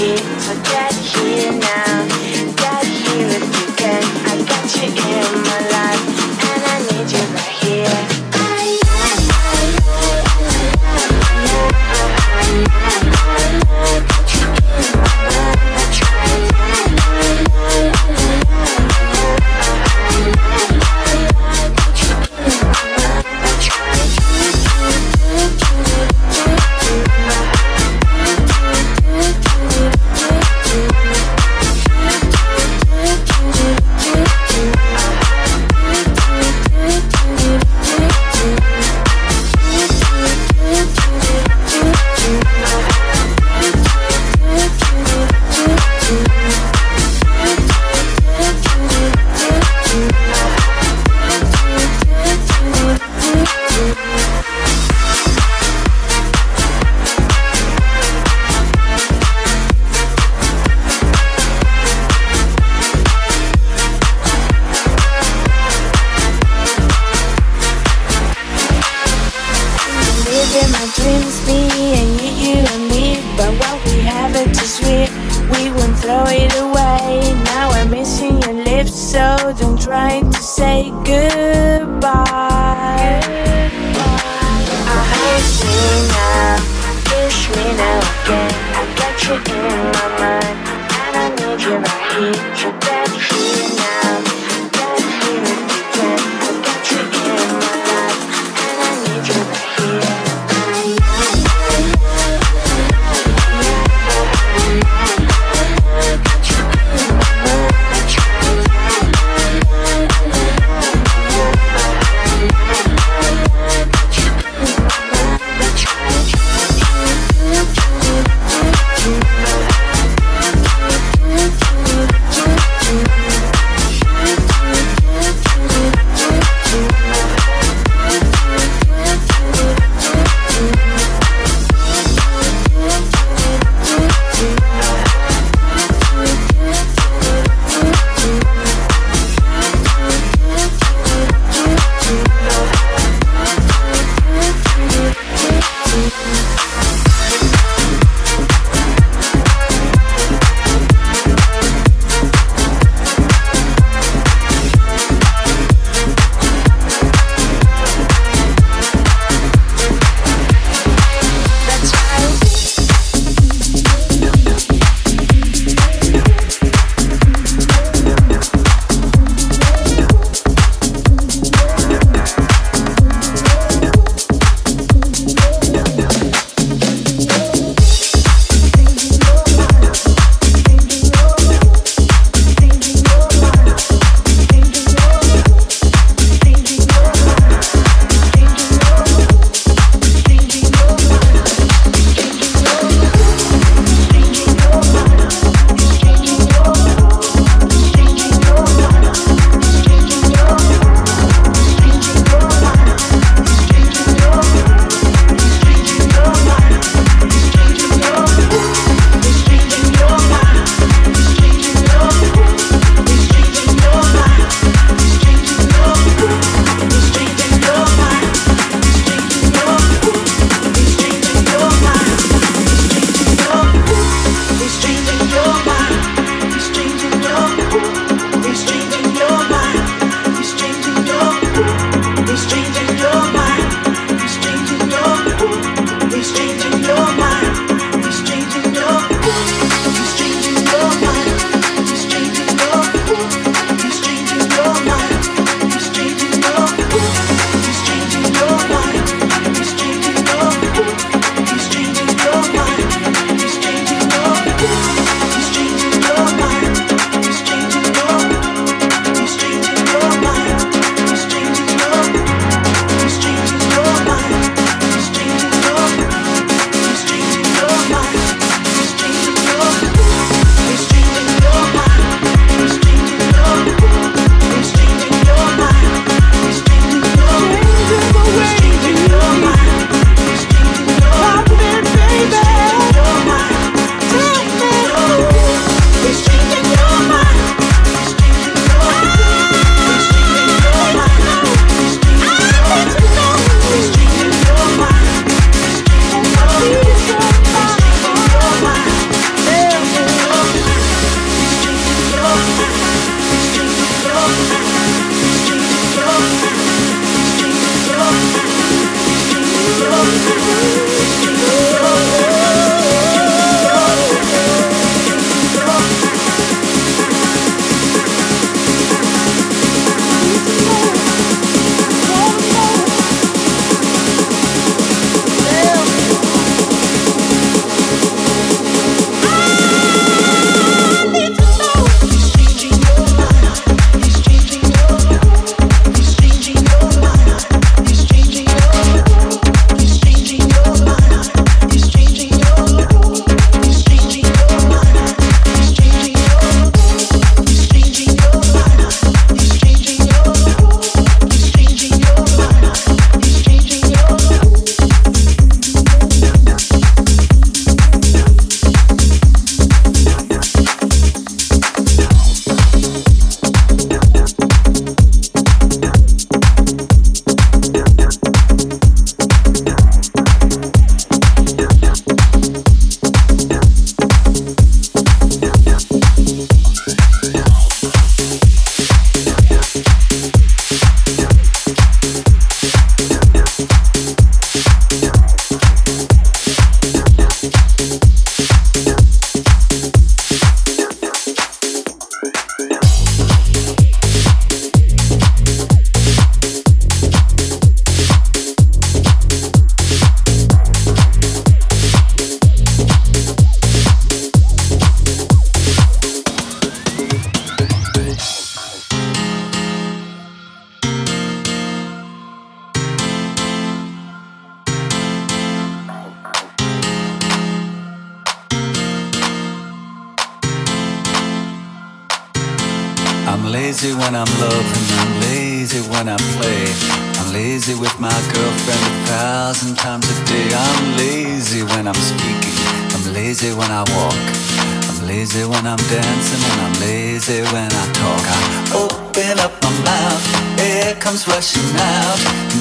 right need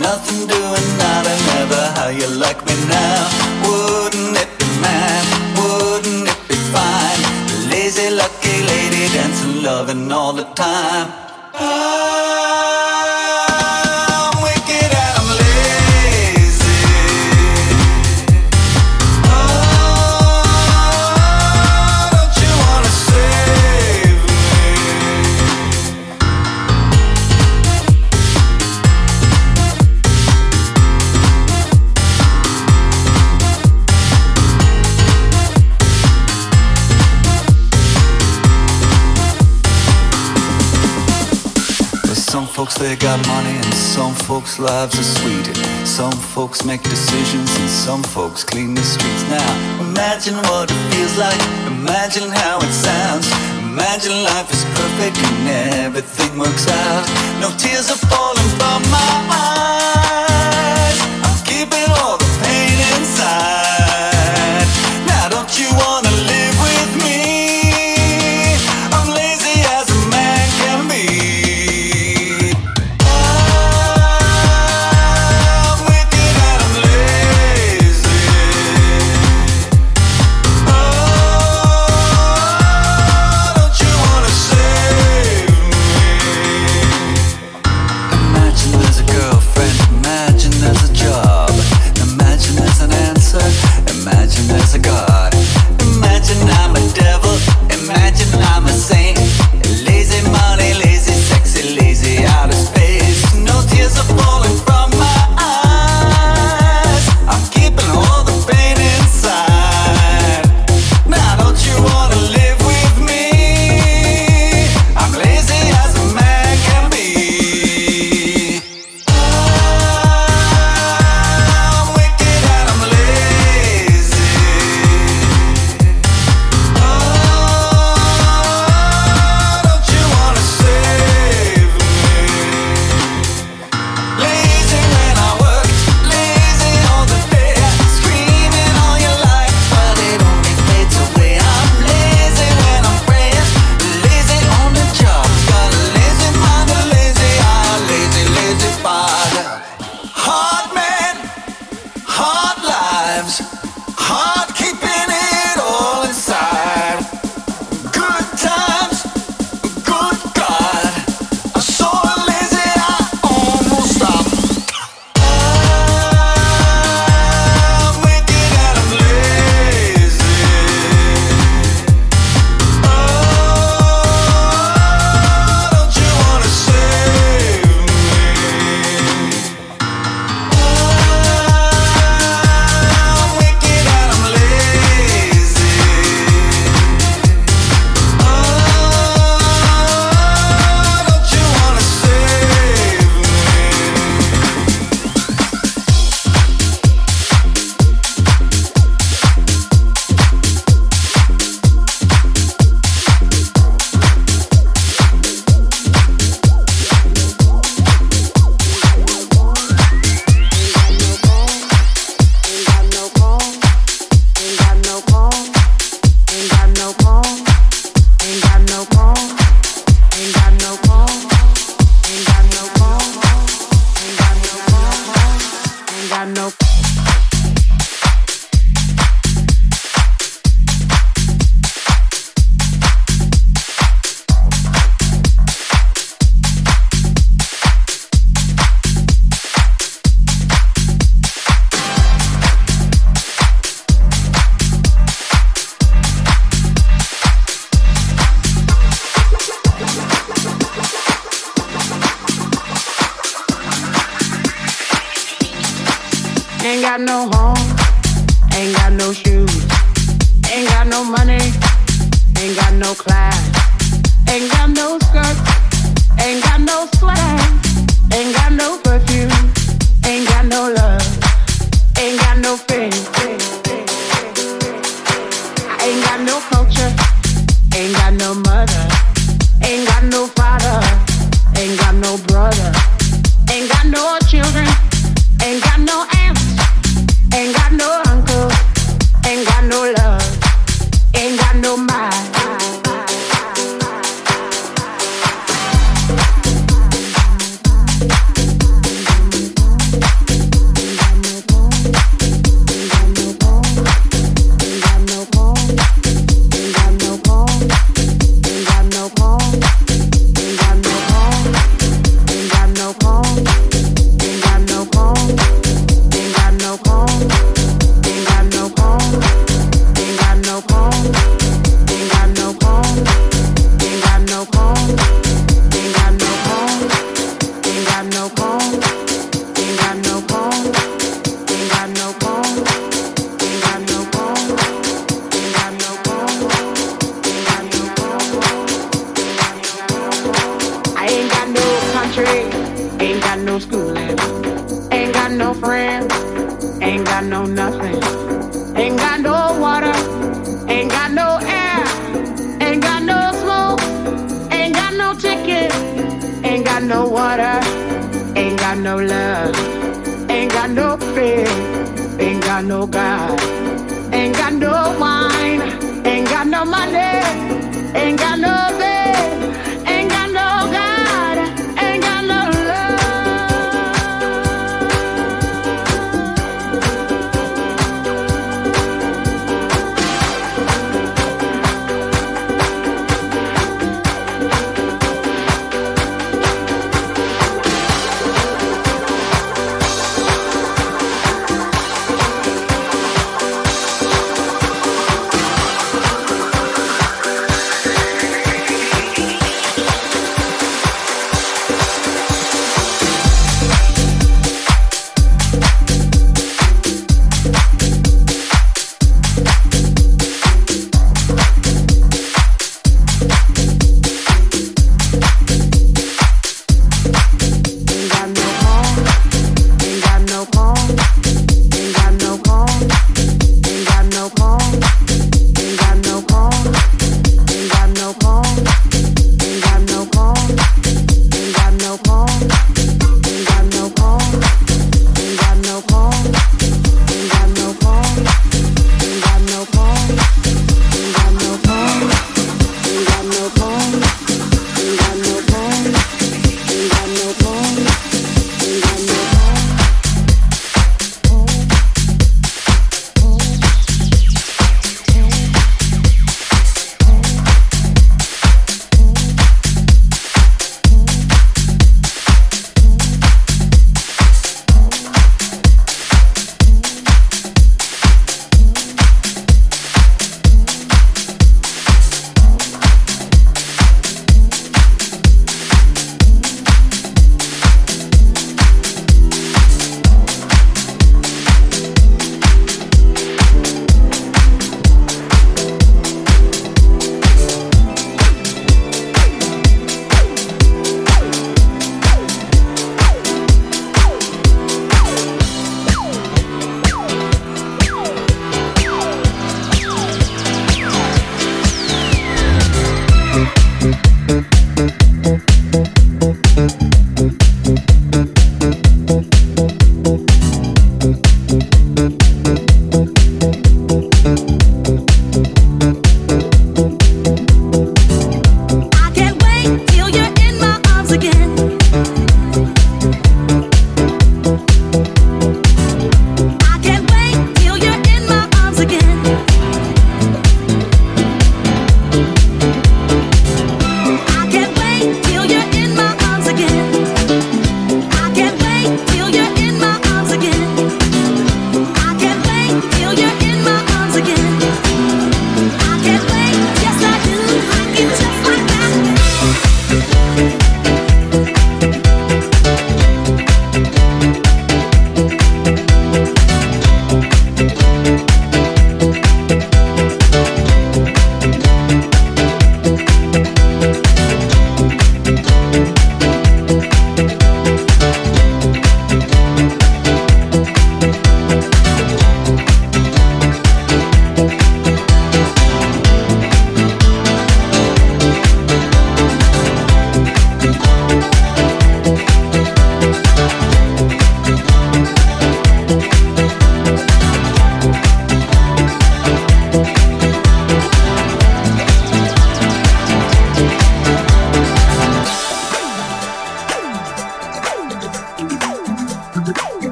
nothing doing I don't how you like me now? Wouldn't it be mad, wouldn't it be fine? Lazy lucky lady dancing loving all the time. lives are sweeter. Some folks make decisions and some folks clean the streets now. Imagine what it feels like, imagine how it sounds. Imagine life is perfect and everything works out. No tears are falling from my eyes. I'm keeping all the pain inside. Now don't you want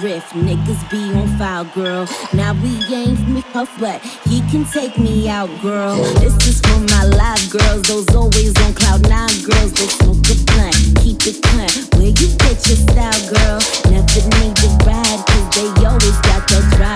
drift. Niggas be on fire, girl. Now we ain't me puff, but he can take me out, girl. This is for my live girls, those always on cloud nine girls. Go smoke a blunt, keep it clean. Where you get your style, girl? Never need to ride, cause they always got that drive.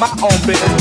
my own business.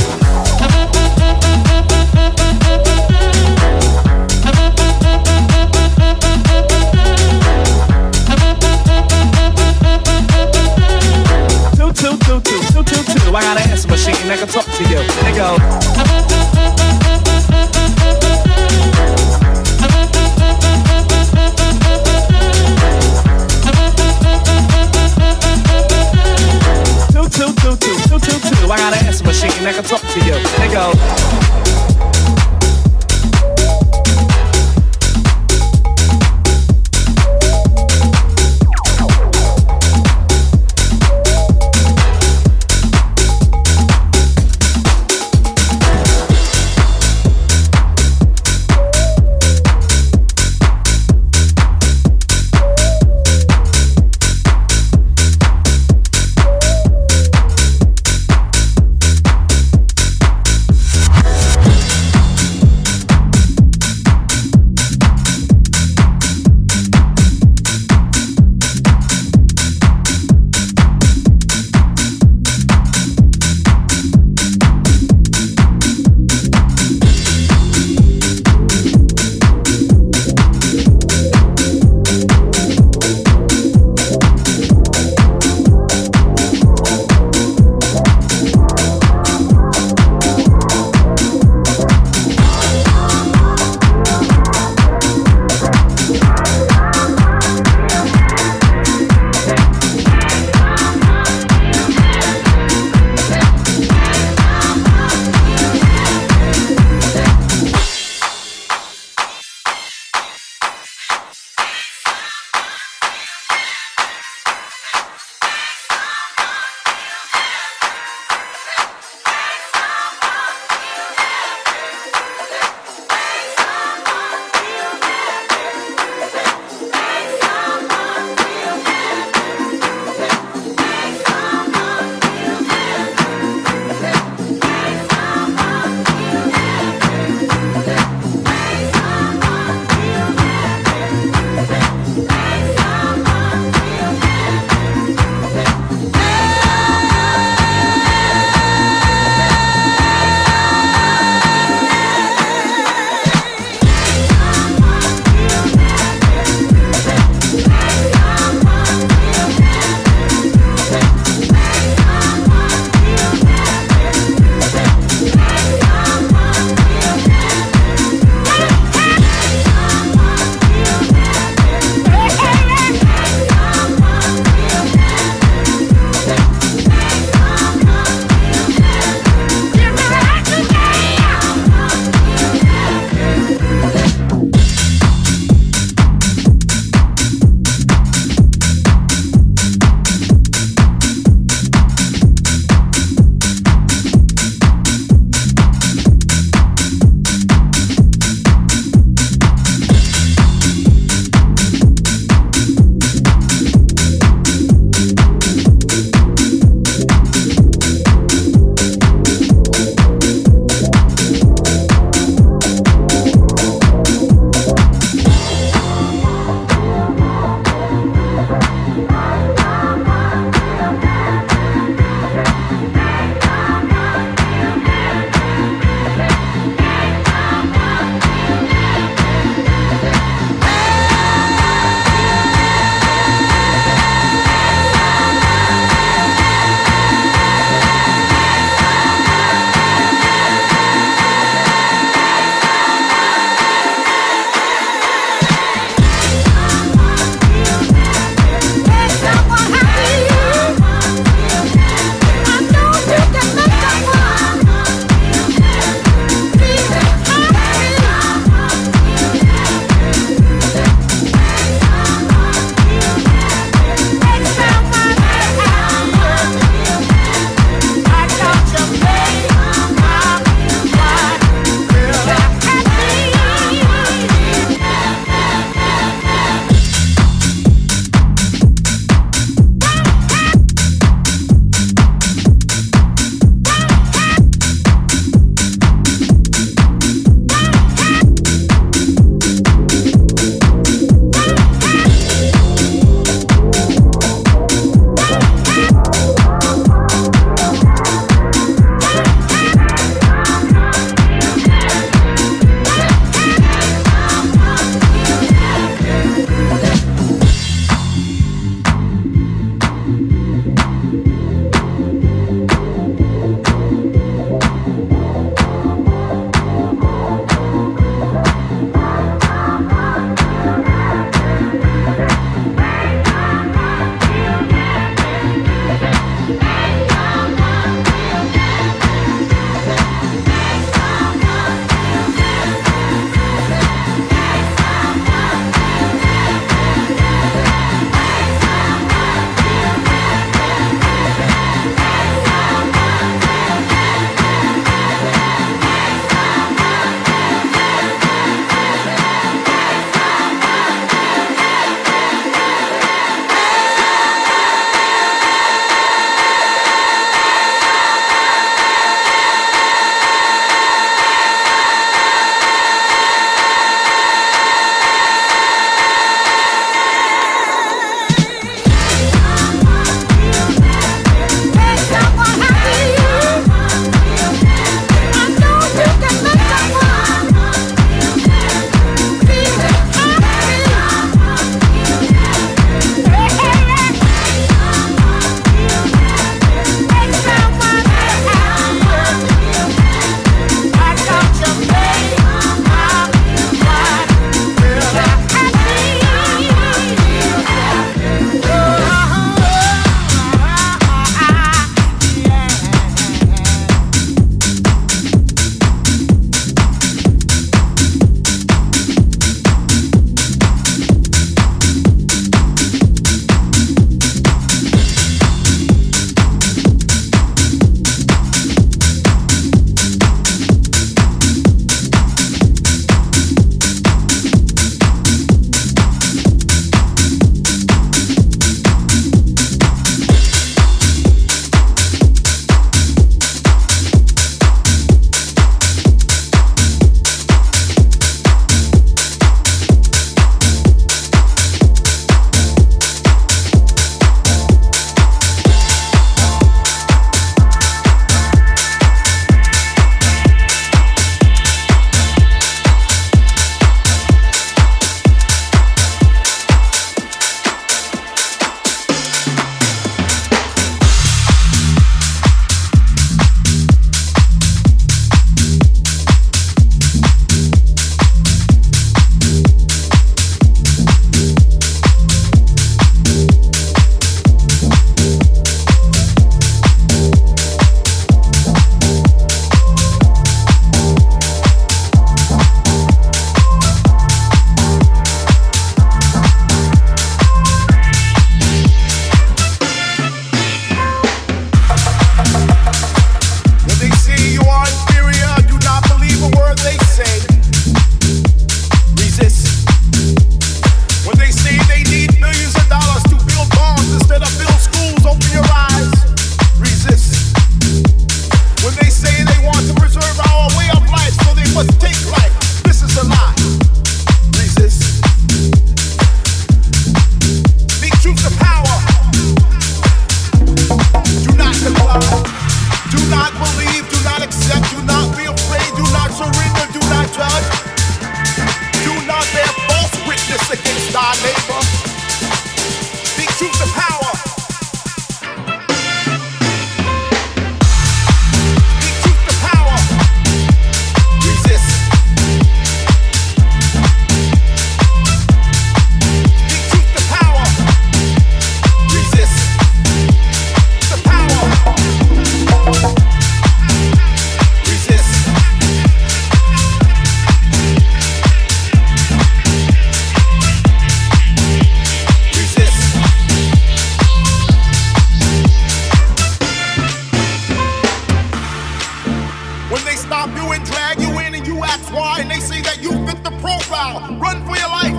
rob you and drag you in, and you ask why, and they say that you fit the profile. Run for your life.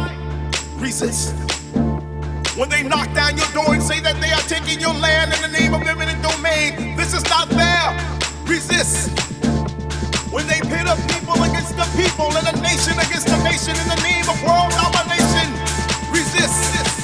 Resist. When they knock down your door and say that they are taking your land in the name of eminent domain, this is not fair. Resist. When they pit a people against the people and a nation against a nation in the name of world domination, resist.